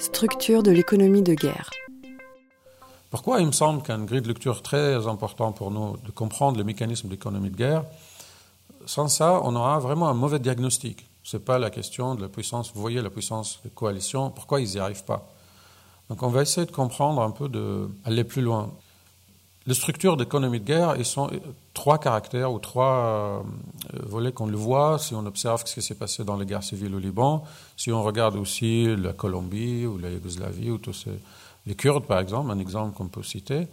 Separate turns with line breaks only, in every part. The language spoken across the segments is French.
Structure de l'économie de guerre.
Pourquoi il me semble qu'un grille de lecture très important pour nous de comprendre le mécanisme de l'économie de guerre Sans ça, on aura vraiment un mauvais diagnostic. Ce n'est pas la question de la puissance. Vous voyez la puissance de coalition, pourquoi ils n'y arrivent pas? Donc on va essayer de comprendre un peu, d'aller plus loin. Les structures d'économie de guerre, ils sont trois caractères ou trois euh, volets qu'on le voit si on observe ce qui s'est passé dans les guerres civiles au Liban, si on regarde aussi la Colombie ou la Yougoslavie ou tous ces, les Kurdes par exemple, un exemple qu'on peut citer.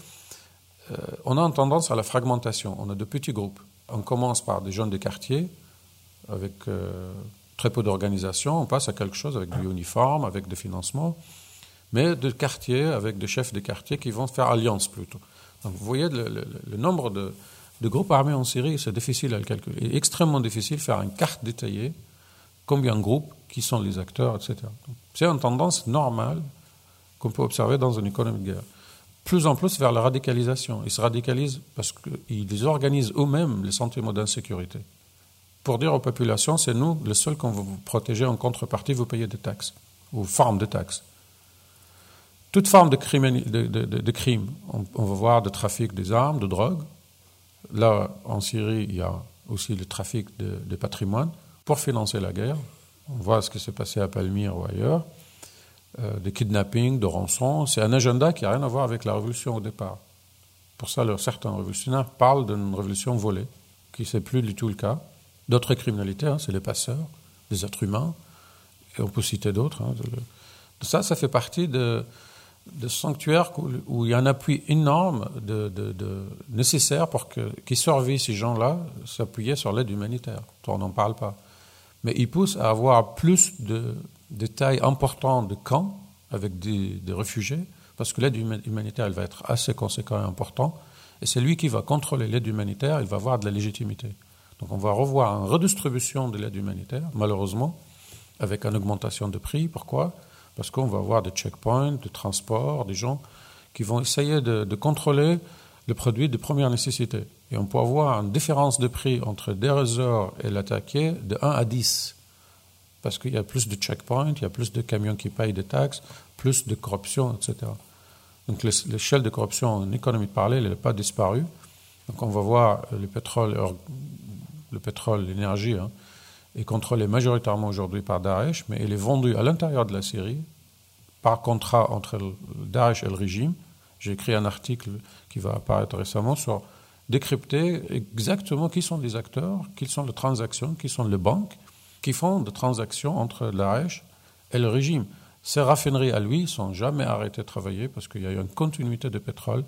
Euh, on a une tendance à la fragmentation. On a de petits groupes. On commence par des jeunes des quartiers avec euh, très peu d'organisation. On passe à quelque chose avec du uniforme, avec des financements, mais de quartiers avec des chefs de quartiers qui vont faire alliance plutôt vous voyez le, nombre de, groupes armés en Syrie, c'est difficile à le calculer. Il est extrêmement difficile de faire une carte détaillée, combien de groupes, qui sont les acteurs, etc. C'est une tendance normale qu'on peut observer dans une économie de guerre. Plus en plus vers la radicalisation. Ils se radicalisent parce qu'ils organisent eux-mêmes les sentiments d'insécurité. Pour dire aux populations, c'est nous, les seuls qu'on veut vous protéger en contrepartie, vous payez des taxes, ou forme de taxes toute forme de crime, de, crime. On, va voir de trafic des armes, de drogue. Là, en Syrie, il y a aussi le trafic de, patrimoine pour financer la guerre. On voit ce qui s'est passé à Palmyre ou ailleurs. Euh, des kidnappings, de rançons. C'est un agenda qui n'a rien à voir avec la révolution au départ. Pour ça, certains révolutionnaires parlent d'une révolution volée, qui n'est plus du tout le cas. D'autres criminalités, hein, c'est les passeurs, les êtres humains, et on peut citer d'autres. Hein, ça, ça fait partie de, de sanctuaires où il y a un appui énorme nécessaire pour que, qui survivent ces gens-là s'appuyer sur l'aide humanitaire. On n'en parle pas. Mais il pousse à avoir plus de, tailles importantes de camps avec des, réfugiés, parce que l'aide humanitaire, elle va être assez conséquente et importante, et c'est lui qui va contrôler l'aide humanitaire, il va avoir de la légitimité. Donc on va revoir une redistribution de l'aide humanitaire, malheureusement, avec une augmentation de prix. Pourquoi? Parce qu'on va avoir des checkpoints, des transports, des gens qui vont essayer de, contrôler le produit de première nécessité. Et on peut avoir une différence de prix entre des réseaux et l'attaqué de 1 à 10. Parce qu'il y a plus de checkpoints, il y a plus de camions qui payent des taxes, plus de corruption, etc. Donc l'échelle de corruption en économie de parler, elle n'a pas disparu. Donc on va voir le pétrole, le pétrole, l'énergie, hein, est contrôlée majoritairement aujourd'hui par Daesh, mais elle est vendue à l'intérieur de la Syrie par contrat entre Daesh et le régime. J'ai écrit un article qui va apparaître récemment sur décrypter exactement qui sont les acteurs, qui sont les transactions, qui sont les banques qui font des transactions entre Daesh et le régime. Ces raffineries à lui sont jamais arrêtées de travailler parce qu'il y a une continuité de pétrole,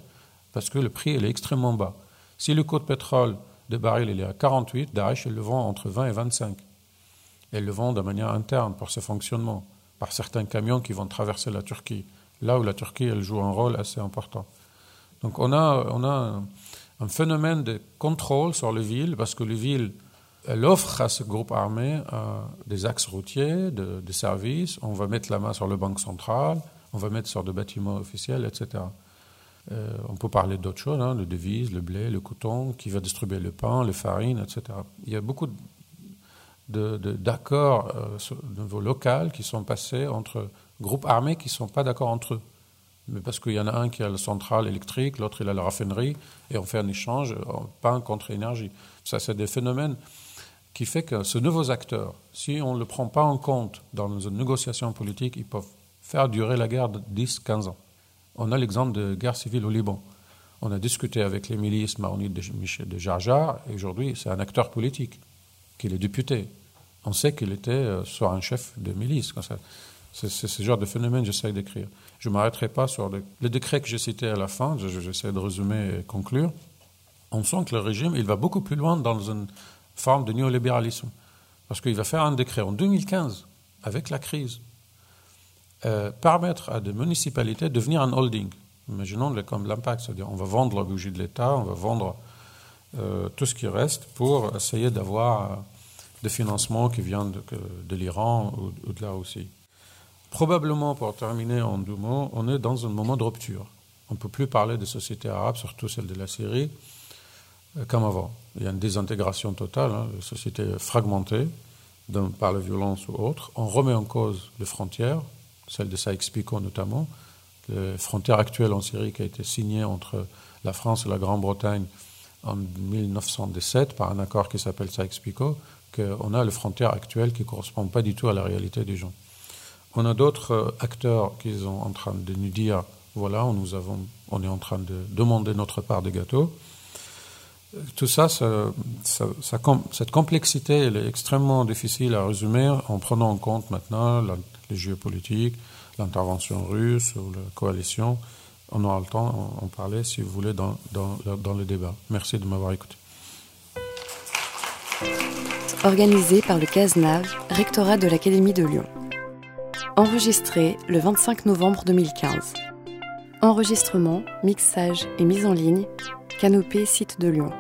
parce que le prix est extrêmement bas. Si le coût de pétrole de baril est à 48, Daesh le vend entre 20 et 25. Elles le vendent de manière interne pour ce fonctionnement, par certains camions qui vont traverser la Turquie, là où la Turquie elle joue un rôle assez important. Donc on a, on a un, phénomène de contrôle sur les villes, parce que les villes, elles offrent à ce groupe armé euh, des axes routiers, des services, on va mettre la main sur le banque centrale, on va mettre sur des bâtiments officiels, etc. Euh, on peut parler d'autres choses, hein, le devise, le blé, le coton, qui va distribuer le pain, les farines, etc. Il y a beaucoup de d'accords de, euh, niveau local qui sont passés entre groupes armés qui ne sont pas d'accord entre eux. Mais parce qu'il y en a un qui a la centrale électrique, l'autre il a la raffinerie, et on fait un échange, pain contre énergie. Ça, c'est des phénomènes qui font que ces nouveaux acteurs, si on ne le prend pas en compte dans une négociation politique, ils peuvent faire durer la guerre de 10-15 ans. On a l'exemple de guerre civile au Liban. On a discuté avec les milices maronites de, de Jarjar, et aujourd'hui, c'est un acteur politique, qu'il est député on sait qu'il était euh, soit un chef de milice. C'est ce genre de phénomène que j'essaie d'écrire. Je ne m'arrêterai pas sur le, décret que j'ai cité à la fin, j'essaie de résumer et conclure. On sent que le régime, il va beaucoup plus loin dans une forme de néolibéralisme. Parce qu'il va faire un décret en 2015, avec la crise, euh, permettre à des municipalités de devenir un holding. Imaginons comme l'impact, c'est-à-dire on va vendre la bougie de l'État, on va vendre euh, tout ce qui reste pour essayer d'avoir de financement qui vient de, l'Iran ou, de là aussi. Probablement, pour terminer en deux mots, on est dans un moment de rupture. On ne peut plus parler de société arabe, surtout celle de la Syrie, euh, comme avant. Il y a une désintégration totale, hein, une société fragmentée par la violence ou autre. On remet en cause les frontières, celle de Sykes-Picot notamment, la frontière actuelle en Syrie qui a été signée entre la France et la Grande-Bretagne en 1917 par un accord qui s'appelle Sykes-Picot, qu'on a la frontière actuelle qui ne correspond pas du tout à la réalité des gens. On a d'autres euh, acteurs qui sont en train de nous dire voilà, nous avons, on est en train de demander notre part de gâteau. Tout ça, cette complexité, elle est extrêmement difficile à résumer en prenant en compte maintenant les géopolitiques, l'intervention russe ou la coalition. On aura le temps d'en parler, si vous voulez, dans, dans le débat. Merci de m'avoir écouté.
Organisé par le CASNAV, rectorat de l'Académie de Lyon. Enregistré le 25 novembre 2015. Enregistrement, mixage et mise en ligne, Canopée Site de Lyon.